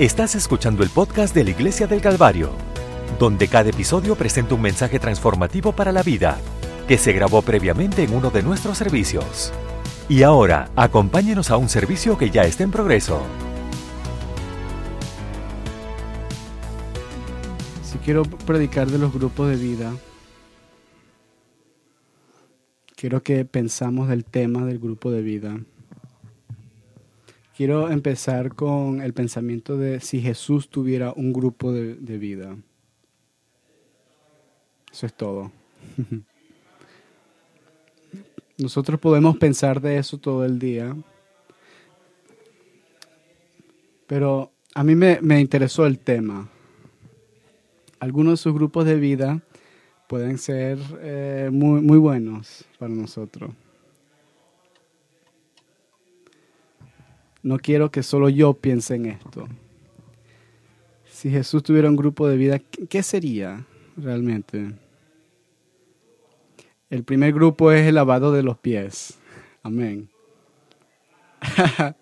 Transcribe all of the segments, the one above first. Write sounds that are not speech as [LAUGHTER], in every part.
Estás escuchando el podcast de la Iglesia del Calvario, donde cada episodio presenta un mensaje transformativo para la vida que se grabó previamente en uno de nuestros servicios. Y ahora, acompáñenos a un servicio que ya está en progreso. Si quiero predicar de los grupos de vida, quiero que pensamos del tema del grupo de vida. Quiero empezar con el pensamiento de si Jesús tuviera un grupo de, vida. Eso es todo. [LAUGHS] Nosotros podemos pensar de eso todo el día, pero a mí me, me interesó el tema. Algunos de sus grupos de vida pueden ser eh, muy, muy buenos para nosotros. No quiero que solo yo piense en esto. Si Jesús tuviera un grupo de vida, ¿qué sería realmente? El primer grupo es el lavado de los pies. Amén. [LAUGHS]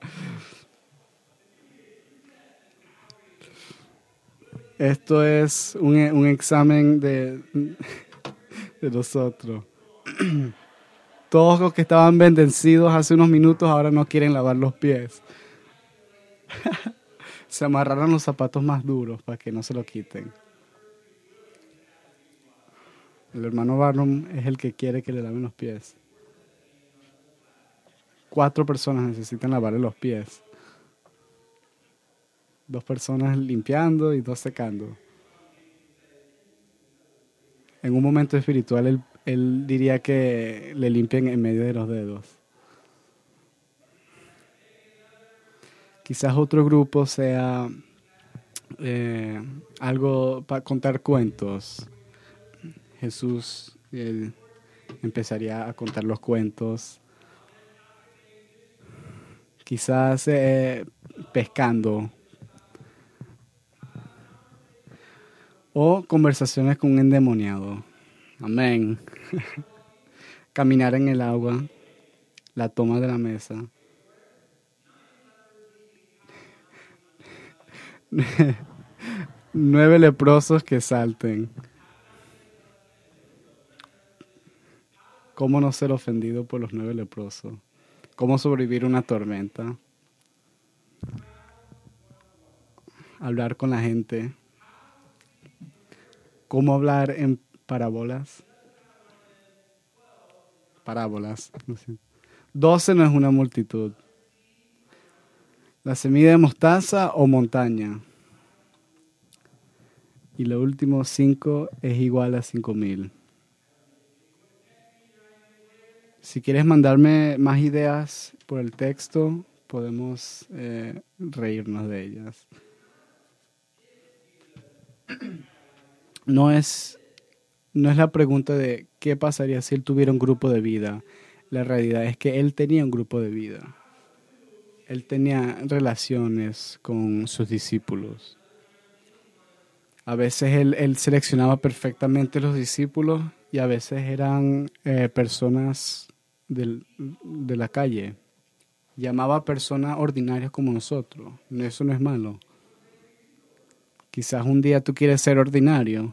Esto es un, un examen de, de nosotros. [CLEARS THROAT] Todos los que estaban bendecidos hace unos minutos ahora no quieren lavar los pies. [LAUGHS] se amarraron los zapatos más duros para que no se lo quiten. El hermano Barnum es el que quiere que le laven los pies. Cuatro personas necesitan lavarle los pies. Dos personas limpiando y dos secando. En un momento espiritual él, él diría que le limpien en medio de los dedos. Quizás otro grupo sea eh, algo para contar cuentos. Jesús él empezaría a contar los cuentos. Quizás eh, pescando. O conversaciones con un endemoniado. Amén. [LAUGHS] Caminar en el agua. La toma de la mesa. [LAUGHS] Nueve leprosos que salten. ¿Cómo no ser ofendido por los nueve leprosos? ¿Cómo sobrevivir una tormenta? Hablar con la gente. ¿Cómo hablar en parábolas? Parábolas. Doce no es una multitud. La semilla de mostaza o montaña. Y lo último cinco es igual a cinco mil. Si quieres mandarme más ideas por el texto, podemos eh, reírnos de ellas. [CLEARS THROAT] No es, no es la pregunta de qué pasaría si él tuviera un grupo de vida. La realidad es que él tenía un grupo de vida. Él tenía relaciones con sus discípulos. A veces él, seleccionaba perfectamente los discípulos y a veces eran eh, personas de la calle. Llamaba a personas ordinarias como nosotros. Eso no es malo. Quizás un día tú quieres ser ordinario.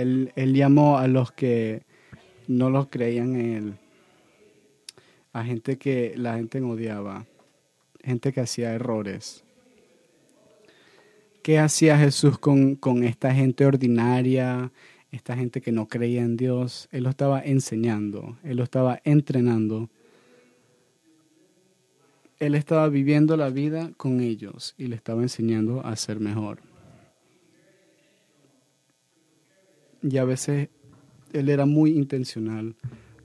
Él, llamó a los que no los creían en él. A gente que la gente odiaba. Gente que hacía errores. ¿Qué hacía Jesús con, con esta gente ordinaria? esta gente que no creía en Dios, Él lo estaba enseñando, Él lo estaba entrenando. Él estaba viviendo la vida con ellos y le estaba enseñando a ser mejor. Y a veces Él era muy intencional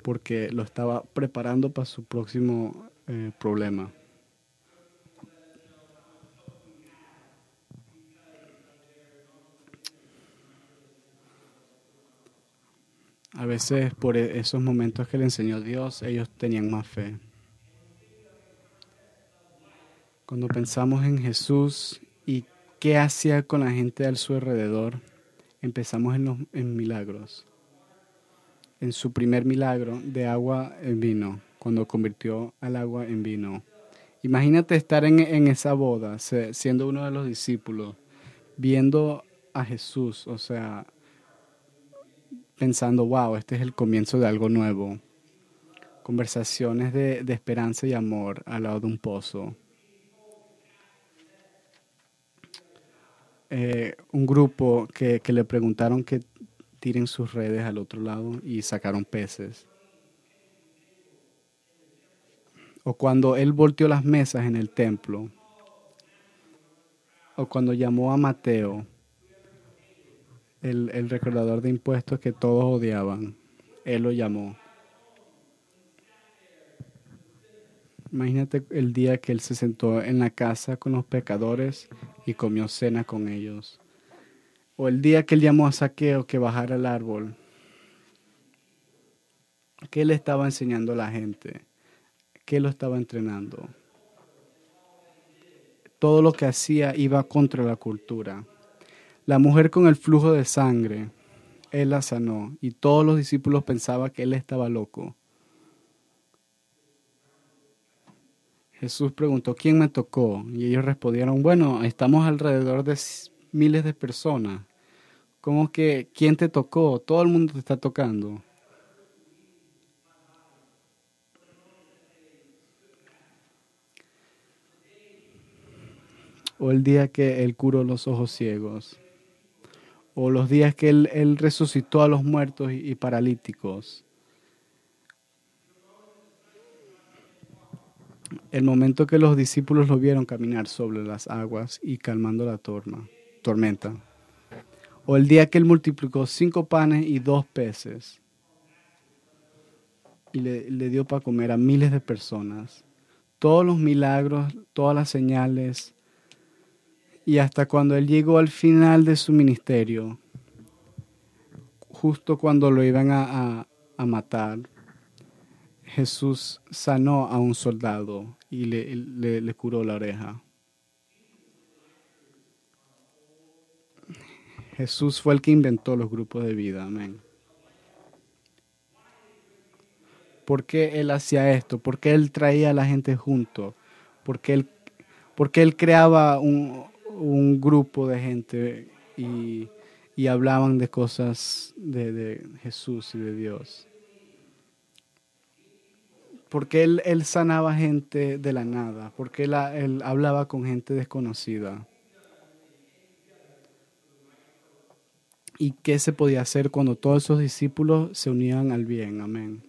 porque lo estaba preparando para su próximo eh, problema. A veces por e-, esos momentos que le enseñó Dios, ellos tenían más fe. Cuando pensamos en Jesús y qué hacía con la gente a su alrededor, empezamos en, los, en milagros. En su primer milagro de agua en vino, cuando convirtió al agua en vino. Imagínate estar en, en esa boda, siendo uno de los discípulos, viendo a Jesús, o sea, pensando, wow, este es el comienzo de algo nuevo. Conversaciones de, de esperanza y amor al lado de un pozo. Eh, un grupo que, que le preguntaron que tiren sus redes al otro lado y sacaron peces. O cuando él volteó las mesas en el templo. O cuando llamó a Mateo, el, el recordador de impuestos que todos odiaban. Él lo llamó. Imagínate el día que él se sentó en la casa con los pecadores y comió cena con ellos. O el día que él llamó a Saqueo que bajara el árbol. ¿Qué le estaba enseñando a la gente? ¿Qué lo estaba entrenando? Todo lo que hacía iba contra la cultura. La mujer con el flujo de sangre, él la sanó y todos los discípulos pensaban que él estaba loco. Jesús preguntó, ¿quién me tocó? Y ellos respondieron, bueno, estamos alrededor de miles de personas. ¿Cómo que quién te tocó? Todo el mundo te está tocando. O el día que Él curó los ojos ciegos. O los días que Él, resucitó a los muertos y paralíticos. El momento que los discípulos lo vieron caminar sobre las aguas y calmando la tormenta. O el día que él multiplicó cinco panes y dos peces y le, dio para comer a miles de personas. Todos los milagros, todas las señales. Y hasta cuando él llegó al final de su ministerio, justo cuando lo iban a matar, Jesús sanó a un soldado y le, le, curó la oreja. Jesús fue el que inventó los grupos de vida, amén. ¿Por qué Él hacía esto? ¿Por qué Él traía a la gente junto? ¿Por qué Él, él creaba un, un, grupo de gente y, y hablaban de cosas de Jesús y de Dios? Porque él, él sanaba gente de la nada, porque él, él hablaba con gente desconocida. ¿Y qué se podía hacer cuando todos esos discípulos se unían al bien? Amén.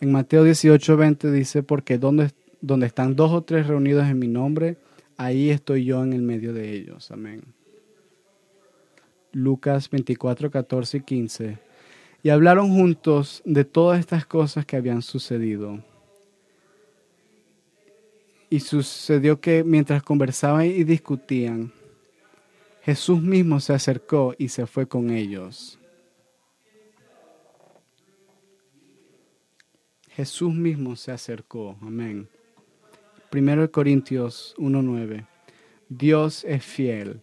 En Mateo 18, 20 dice, porque donde, donde están dos o tres reunidos en mi nombre, ahí estoy yo en el medio de ellos. Amén. Lucas 24, 14 y 15 y hablaron juntos de todas estas cosas que habían sucedido. Y sucedió que mientras conversaban y discutían, Jesús mismo se acercó y se fue con ellos. Jesús mismo se acercó. Amén. Primero Corintios 1.9. Dios es fiel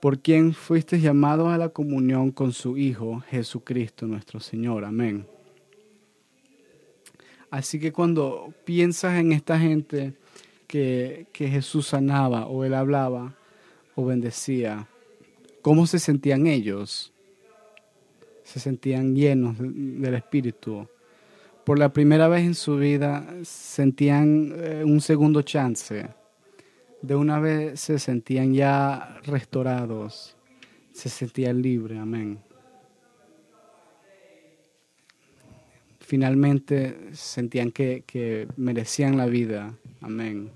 por quien fuiste llamados a la comunión con su Hijo Jesucristo nuestro Señor. Amén. Así que cuando piensas en esta gente que, Jesús sanaba o él hablaba o bendecía, ¿cómo se sentían ellos? Se sentían llenos del Espíritu. Por la primera vez en su vida sentían eh, un segundo chance de una vez se sentían ya restaurados, se sentían libres, amén. Finalmente sentían que, que merecían la vida, amén.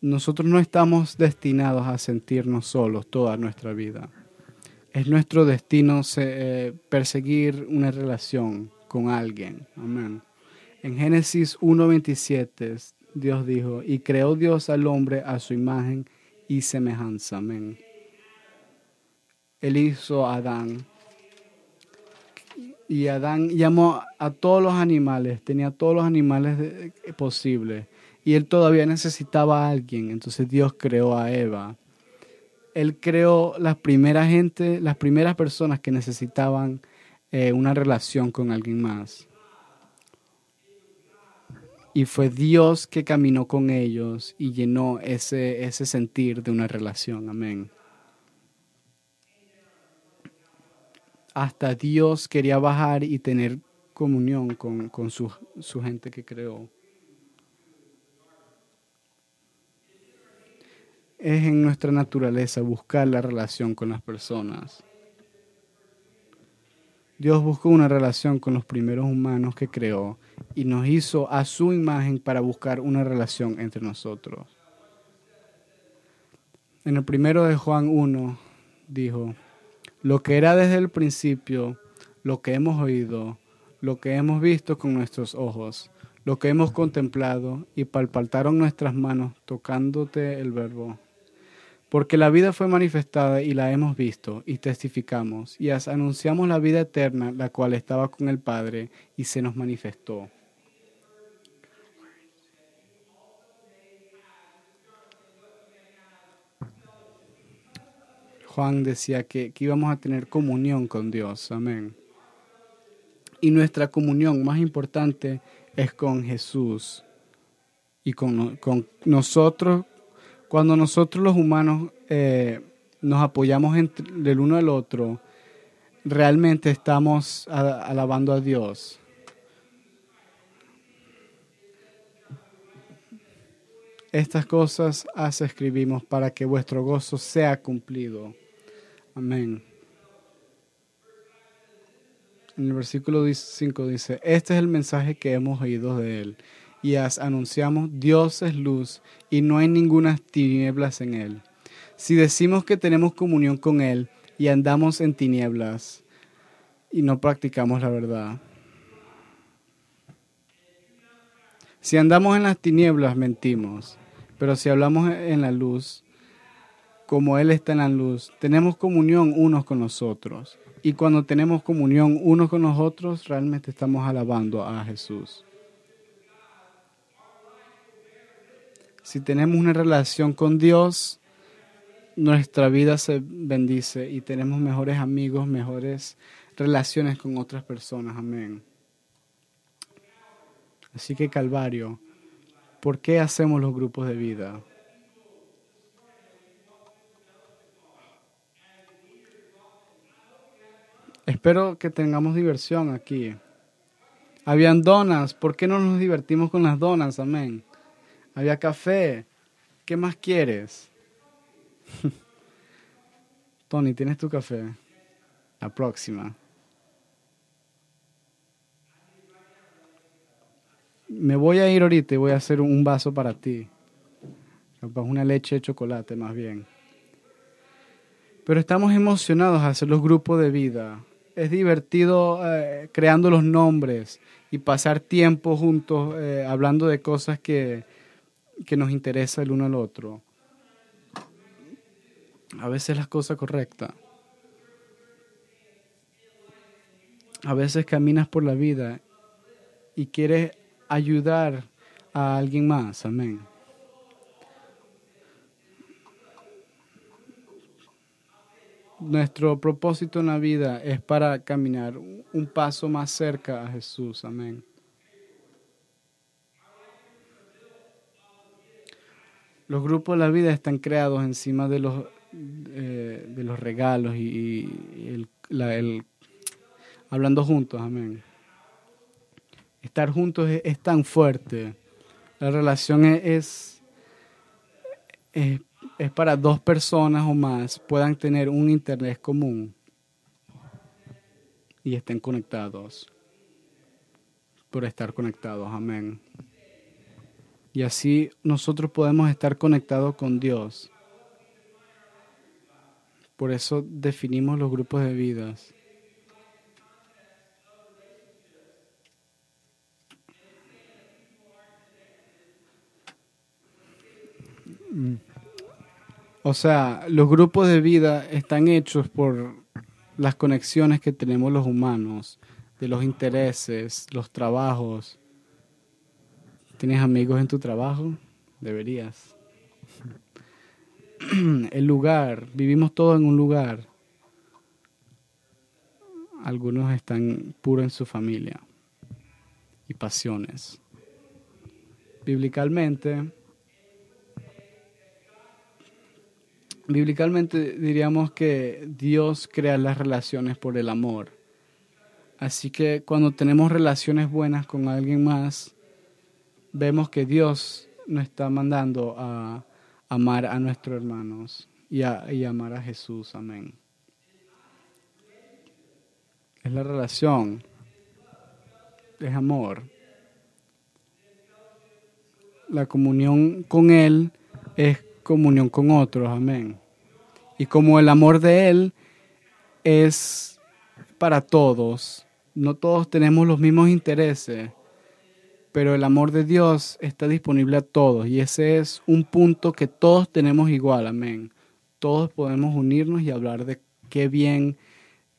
Nosotros no estamos destinados a sentirnos solos toda nuestra vida. Es nuestro destino eh, perseguir una relación con alguien. Amén. En Génesis 1.27 Dios dijo, y creó Dios al hombre a su imagen y semejanza. Amén. Él hizo a Adán. Y Adán llamó a todos los animales, tenía todos los animales posibles. Y él todavía necesitaba a alguien. Entonces Dios creó a Eva. Él creó las primeras gente, las primeras personas que necesitaban eh, una relación con alguien más. Y fue Dios que caminó con ellos y llenó ese, ese sentir de una relación. Amén. Hasta Dios quería bajar y tener comunión con, con su, su gente que creó. Es en nuestra naturaleza buscar la relación con las personas. Dios buscó una relación con los primeros humanos que creó y nos hizo a su imagen para buscar una relación entre nosotros. En el primero de Juan 1 dijo, lo que era desde el principio, lo que hemos oído, lo que hemos visto con nuestros ojos, lo que hemos contemplado y palpataron nuestras manos tocándote el verbo. Porque la vida fue manifestada y la hemos visto y testificamos y anunciamos la vida eterna, la cual estaba con el Padre y se nos manifestó. Juan decía que, íbamos a tener comunión con Dios. Amén. Y nuestra comunión más importante es con Jesús y con, con nosotros. Cuando nosotros los humanos eh, nos apoyamos entre, del uno al otro, realmente estamos alabando a Dios. Estas cosas as escribimos para que vuestro gozo sea cumplido. Amén. En el versículo 5 dice, este es el mensaje que hemos oído de él y as anunciamos, Dios es luz y no hay ninguna tinieblas en él. Si decimos que tenemos comunión con él y andamos en tinieblas y no practicamos la verdad. Si andamos en las tinieblas, mentimos, pero si hablamos en la luz, como Él está en la luz, tenemos comunión unos con los otros. Y cuando tenemos comunión unos con los otros, realmente estamos alabando a Jesús. Si tenemos una relación con Dios, nuestra vida se bendice y tenemos mejores amigos, mejores relaciones con otras personas. Amén. Así que Calvario, ¿por qué hacemos los grupos de vida? Espero que tengamos diversión aquí. Habían donas, ¿por qué no nos divertimos con las donas? Amén. Había café, ¿qué más quieres? [LAUGHS] Tony, ¿tienes tu café? La próxima. Me voy a ir ahorita y voy a hacer un vaso para ti. Una leche de chocolate más bien. Pero estamos emocionados a hacer los grupos de vida es divertido eh, creando los nombres y pasar tiempo juntos eh, hablando de cosas que, que nos interesa el uno al otro. A veces las cosas correctas. A veces caminas por la vida y quieres ayudar a alguien más. Amén. Nuestro propósito en la vida es para caminar un paso más cerca a Jesús. Amén. Los grupos de la vida están creados encima de los, eh, de los regalos y, el, hablando juntos. Amén. Estar juntos es, tan fuerte. La relación es, es es para dos personas o más puedan tener un internet común y estén conectados por estar conectados. Amén. Y así nosotros podemos estar conectados con Dios. Por eso definimos los grupos de vidas. O sea, los grupos de vida están hechos por las conexiones que tenemos los humanos, de los intereses, los trabajos. ¿Tienes amigos en tu trabajo? Deberías. [CLEARS THROAT] El lugar, vivimos todos en un lugar. Algunos están puros en su familia y pasiones. Bíblicamente, bíblicamente diríamos que Dios crea las relaciones por el amor. Así que cuando tenemos relaciones buenas con alguien más, vemos que Dios nos está mandando a amar a nuestros hermanos y, a, y amar a Jesús. Amén. Es la relación, es amor. La comunión con Él es comunión con otros. Amén. Y como el amor de Él es para todos, no todos tenemos los mismos intereses pero el amor de Dios está disponible a todos y ese es un punto que todos tenemos igual, amén. Todos podemos unirnos y hablar de qué bien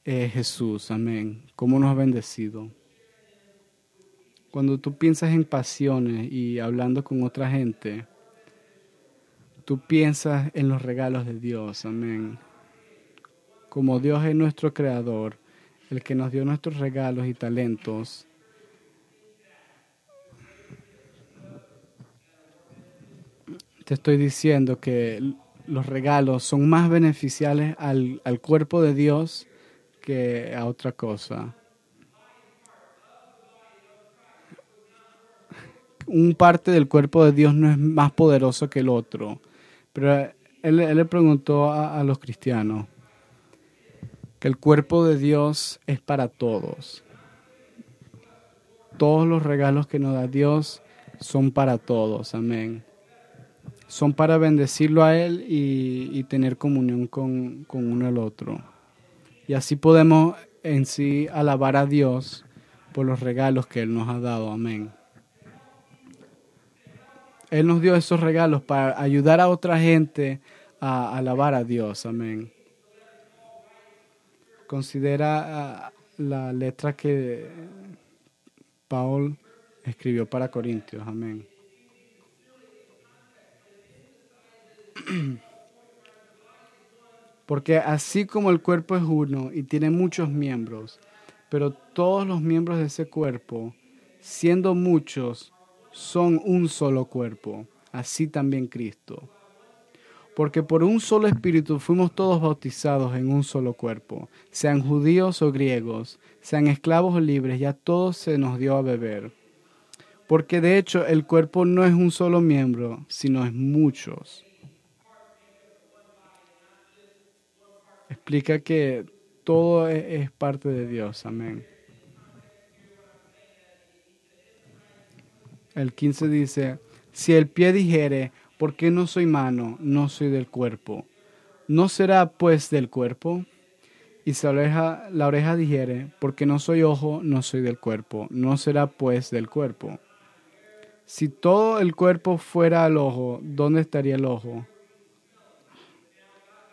es Jesús, amén, cómo nos ha bendecido. Cuando tú piensas en pasiones y hablando con otra gente, tú piensas en los regalos de Dios, amén. Como Dios es nuestro creador, el que nos dio nuestros regalos y talentos, te estoy diciendo que los regalos son más beneficiales al, cuerpo de Dios que a otra cosa. Un parte del cuerpo de Dios no es más poderoso que el otro. Pero él, le preguntó a, a los cristianos que el cuerpo de Dios es para todos. Todos los regalos que nos da Dios son para todos. Amén son para bendecirlo a Él y, tener comunión con, uno al otro. Y así podemos en sí alabar a Dios por los regalos que Él nos ha dado. Amén. Él nos dio esos regalos para ayudar a otra gente a alabar a Dios. Amén. Considera ah, la letra que Paul escribió para Corintios. Amén. [CLEARS THROAT] Porque así como el cuerpo es uno y tiene muchos miembros, pero todos los miembros de ese cuerpo, siendo muchos, son un solo cuerpo, así también Cristo. Porque por un solo espíritu fuimos todos bautizados en un solo cuerpo, sean judíos o griegos, sean esclavos o libres, ya todos se nos dio a beber. Porque de hecho el cuerpo no es un solo miembro, sino es muchos. Explica que todo e-, es, parte de Dios. Amén. El 15 dice, si el pie dijere, ¿por qué no soy mano? No soy del cuerpo. ¿No será pues del cuerpo? Y si la oreja, la oreja dijere, porque no soy ojo, no soy del cuerpo. No será pues del cuerpo. Si todo el cuerpo fuera al ojo, ¿dónde estaría el ojo?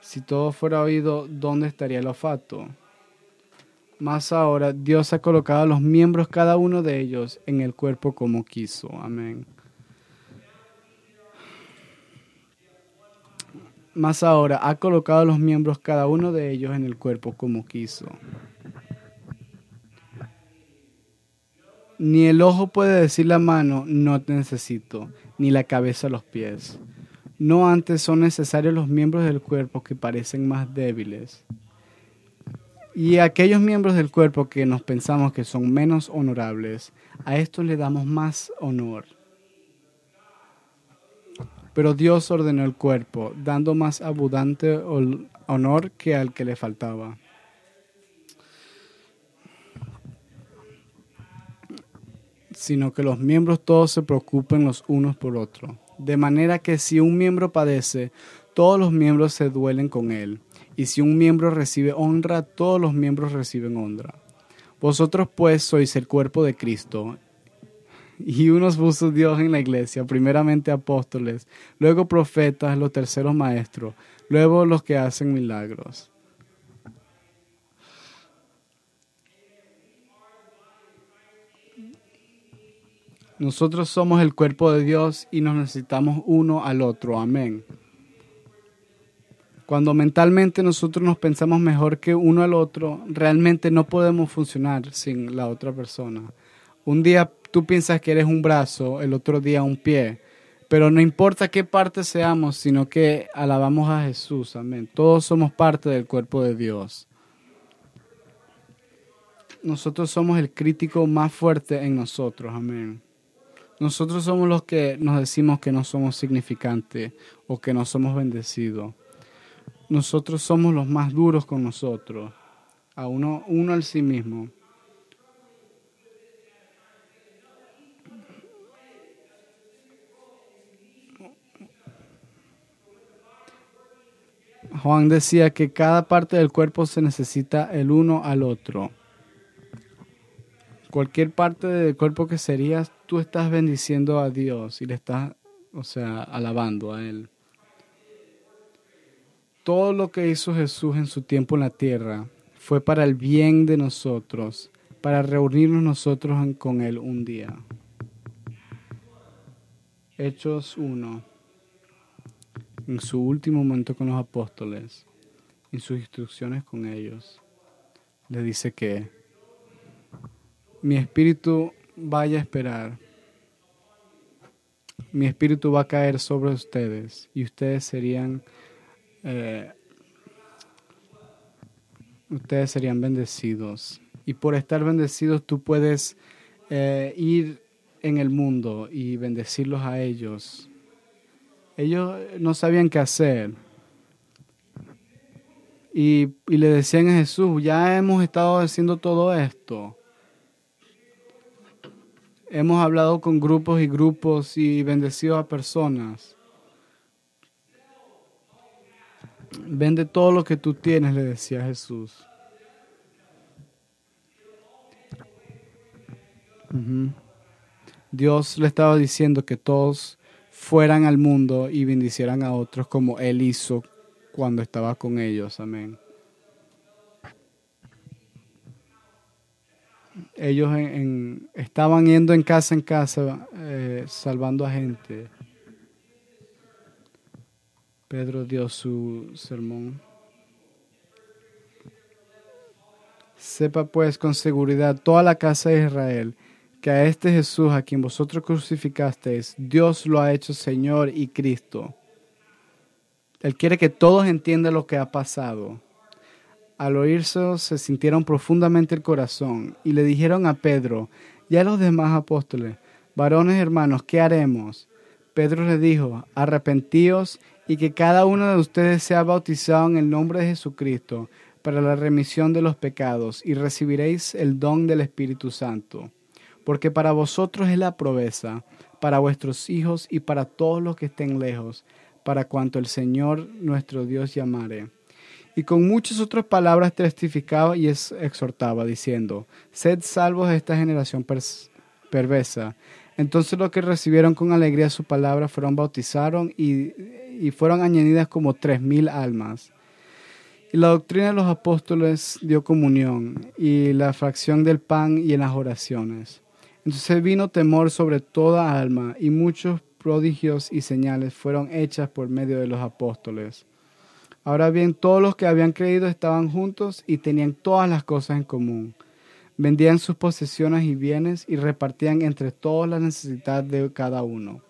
Si todo fuera oído, ¿dónde estaría el olfato? Más ahora, Dios ha colocado a los miembros, cada uno de ellos, en el cuerpo como quiso. Amén. Más ahora, ha colocado los miembros, cada uno de ellos, en el cuerpo como quiso. Ni el ojo puede decir la mano, no te necesito, ni la cabeza los pies. No antes son necesarios los miembros del cuerpo que parecen más débiles. Y aquellos miembros del cuerpo que nos pensamos que son menos honorables, a estos le damos más honor. Pero Dios ordenó el cuerpo, dando más abundante honor que al que le faltaba. Sino que los miembros todos se preocupen los unos por otros. De manera que si un miembro padece, todos los miembros se duelen con él. Y si un miembro recibe honra, todos los miembros reciben honra. Vosotros pues sois el cuerpo de Cristo. Y unos puso Dios en la iglesia, primeramente apóstoles, luego profetas, los terceros maestros, luego los que hacen milagros. Nosotros somos el cuerpo de Dios y nos necesitamos uno al otro. Amén. Cuando mentalmente nosotros nos pensamos mejor que uno al otro, realmente no podemos funcionar sin la otra persona. Un día tú piensas que eres un brazo, el otro día un pie. Pero no importa qué parte seamos, sino que alabamos a Jesús. Amén. Todos somos parte del cuerpo de Dios. Nosotros somos el crítico más fuerte en nosotros. Amén. Nosotros somos los que nos decimos que no somos significantes o que no somos bendecidos. Nosotros somos los más duros con nosotros, a uno, uno al sí mismo. Juan decía que cada parte del cuerpo se necesita el uno al otro. Cualquier parte del cuerpo que serías, tú estás bendiciendo a Dios y le estás, o sea, alabando a Él. Todo lo que hizo Jesús en su tiempo en la tierra fue para el bien de nosotros, para reunirnos nosotros con Él un día. Hechos 1 en su último momento con los apóstoles, en sus instrucciones con ellos, le dice que mi espíritu vaya a esperar, mi espíritu va a caer sobre ustedes y ustedes serían, eh, ustedes serían bendecidos. Y por estar bendecidos tú puedes eh, ir en el mundo y bendecirlos a ellos ellos no sabían qué hacer. Y, le decían a Jesús, ya hemos estado haciendo todo esto. Hemos hablado con grupos y grupos y bendecido a personas. Vende todo lo que tú tienes, le decía Jesús. Dios le estaba diciendo que todos fueran al mundo y bendicieran a otros como Él hizo cuando estaba con ellos. Amén. Ellos estaban yendo en casa en casa, eh, salvando a gente. Pedro dio su sermón. Sepa pues con seguridad toda la casa de Israel que a este Jesús a quien vosotros crucificasteis, Dios lo ha hecho Señor y Cristo. Él quiere que todos entiendan lo que ha pasado. Al oírse se sintieron profundamente el corazón y le dijeron a Pedro y a los demás apóstoles, varones hermanos, ¿qué haremos? Pedro le dijo, arrepentíos y que cada uno de ustedes sea bautizado en el nombre de Jesucristo para la remisión de los pecados y recibiréis el don del Espíritu Santo porque para vosotros es la proveza, para vuestros hijos y para todos los que estén lejos, para cuanto el Señor nuestro Dios llamare. Y con muchas otras palabras testificaba y exhortaba, diciendo, Sed salvos de esta generación perversa. Entonces los que recibieron con alegría su palabra fueron bautizaron y, y fueron añadidas como tres mil almas. Y la doctrina de los apóstoles dio comunión y la fracción del pan y en las oraciones. Entonces vino temor sobre toda alma y muchos prodigios y señales fueron hechas por medio de los apóstoles. Ahora bien, todos los que habían creído estaban juntos y tenían todas las cosas en común. Vendían sus posesiones y bienes y repartían entre todos la necesidad de cada uno.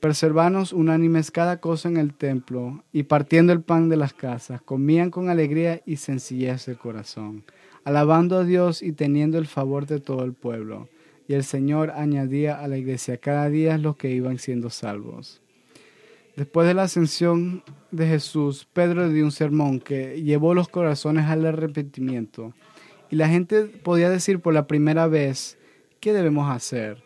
Preservanos unánimes cada cosa en el templo y partiendo el pan de las casas, comían con alegría y sencillez el corazón, alabando a Dios y teniendo el favor de todo el pueblo y el Señor añadía a la iglesia cada día los que iban siendo salvos. Después de la ascensión de Jesús, Pedro dio un sermón que llevó los corazones al arrepentimiento y la gente podía decir por la primera vez, ¿qué debemos hacer?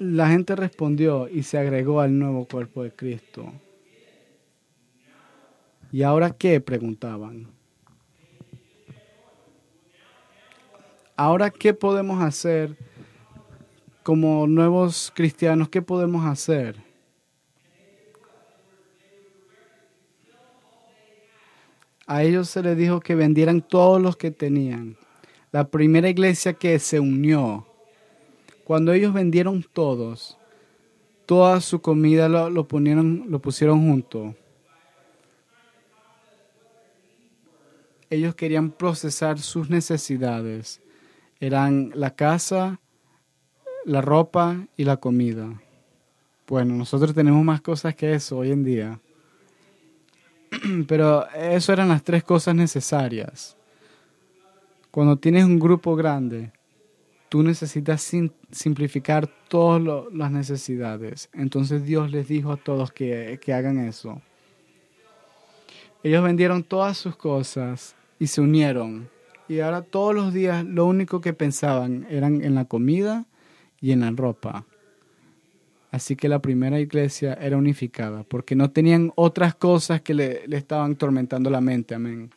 La gente respondió y se agregó al nuevo cuerpo de Cristo. ¿Y ahora qué? preguntaban. Ahora, ¿qué podemos hacer como nuevos cristianos? ¿Qué podemos hacer? A ellos se les dijo que vendieran todos los que tenían. La primera iglesia que se unió, cuando ellos vendieron todos, toda su comida lo, lo pusieron junto. ellos querían procesar sus necesidades. Eran la casa, la ropa y la comida. Bueno, nosotros tenemos más cosas que eso hoy en día. [CLEARS THROAT] Pero eso eran las tres cosas necesarias. Cuando tienes un grupo grande, tú necesitas simplificar todas las necesidades. Entonces Dios les dijo a todos que, que hagan eso. Ellos vendieron todas sus cosas y se unieron. Y ahora todos los días lo único que pensaban eran en la comida y en la ropa. Así que la primera iglesia era unificada, porque no tenían otras cosas que le, estaban tormentando la mente. Amén.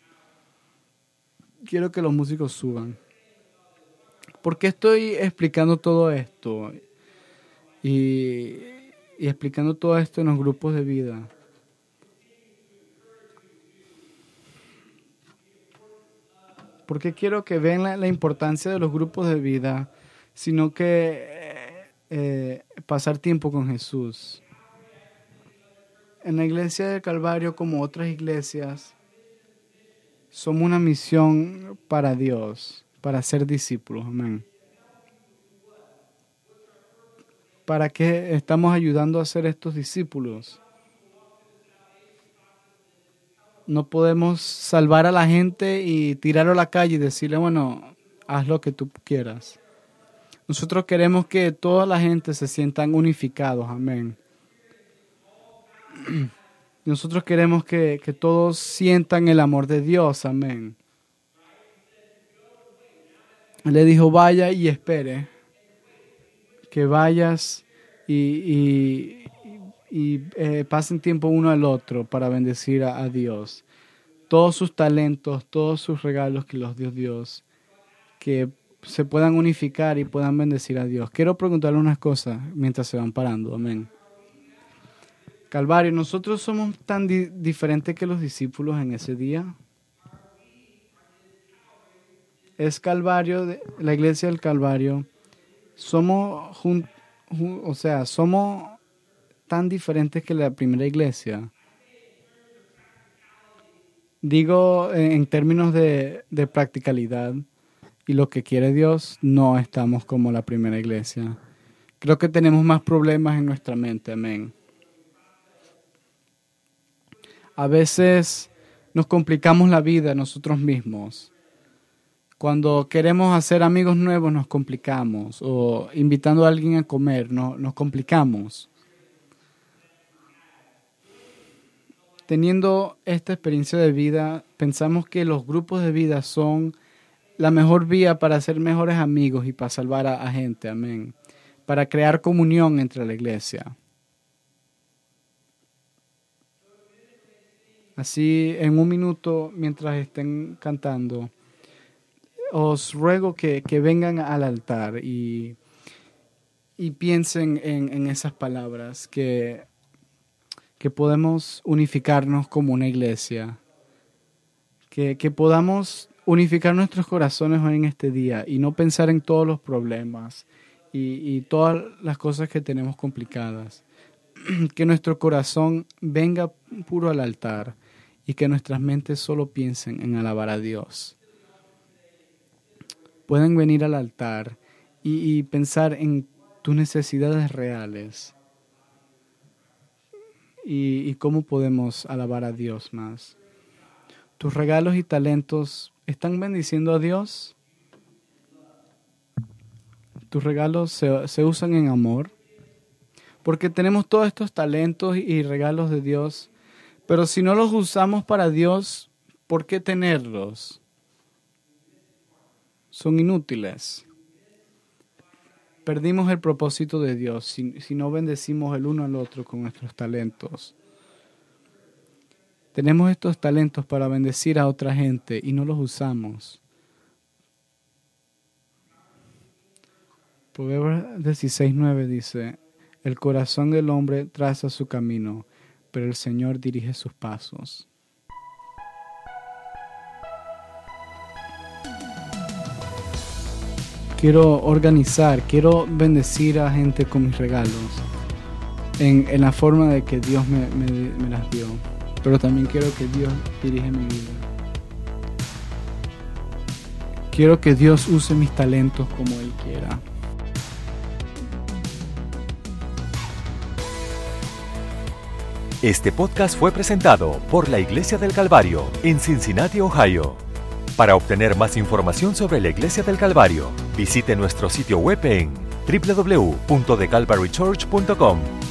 Quiero que los músicos suban. ¿Por qué estoy explicando todo esto? Y, explicando todo esto en los grupos de vida. Porque quiero que vean la, importancia de los grupos de vida, sino que eh, pasar tiempo con Jesús. En la iglesia del Calvario, como otras iglesias, somos una misión para Dios para ser discípulos. Amén. ¿Para qué estamos ayudando a ser estos discípulos? No podemos salvar a la gente y tirarlo a la calle y decirle, bueno, haz lo que tú quieras. Nosotros queremos que toda la gente se sientan unificados. Amén. [CLEARS THROAT] Nosotros queremos que, que todos sientan el amor de Dios. Amén le dijo, vaya y espere, que vayas y, y, eh, pasen tiempo uno al otro para bendecir a, Dios. Todos sus talentos, todos sus regalos que los dio Dios, que se puedan unificar y puedan bendecir a Dios. Quiero preguntarle unas cosas mientras se van parando. Amén. Calvario, nosotros somos tan diferentes que los discípulos en ese día es Calvario, la iglesia del Calvario, somos, o sea, somos tan diferentes que la primera iglesia. Digo en términos de, de practicalidad y lo que quiere Dios, no estamos como la primera iglesia. Creo que tenemos más problemas en nuestra mente, amén. A veces nos complicamos la vida nosotros mismos cuando queremos hacer amigos nuevos nos complicamos o invitando a alguien a comer no, nos complicamos. Teniendo esta experiencia de vida, pensamos que los grupos de vida son la mejor vía para ser mejores amigos y para salvar a, a gente, amén. Para crear comunión entre la iglesia. Así, en un minuto, mientras estén cantando, os ruego que, vengan al altar y, y piensen en, esas palabras, que, que podemos unificarnos como una iglesia, que, podamos unificar nuestros corazones hoy en este día y no pensar en todos los problemas y, todas las cosas que tenemos complicadas. [CLEARS THROAT] Que nuestro corazón venga puro al altar y que nuestras mentes solo piensen en alabar a Dios pueden venir al altar y, pensar en tus necesidades reales y cómo podemos alabar a Dios más. ¿Tus regalos y talentos están bendiciendo a Dios? ¿Tus regalos se, se usan en amor? Porque tenemos todos estos talentos y regalos de Dios, pero si no los usamos para Dios, ¿por qué tenerlos? son inútiles. Perdimos el propósito de Dios si, no bendecimos el uno al otro con nuestros talentos. Tenemos estos talentos para bendecir a otra gente y no los usamos. Proverbios 16.9 dice, el corazón del hombre traza su camino, pero el Señor dirige sus pasos. quiero organizar, quiero bendecir a gente con mis regalos, en, la forma de que Dios me, me, las dio, pero también quiero que Dios dirija mi vida. Quiero que Dios use mis talentos como Él quiera. Este podcast fue presentado por la Iglesia del Calvario en Cincinnati, Ohio. Para obtener más información sobre la Iglesia del Calvario, visite nuestro sitio web en www.thecalvarychurch.com.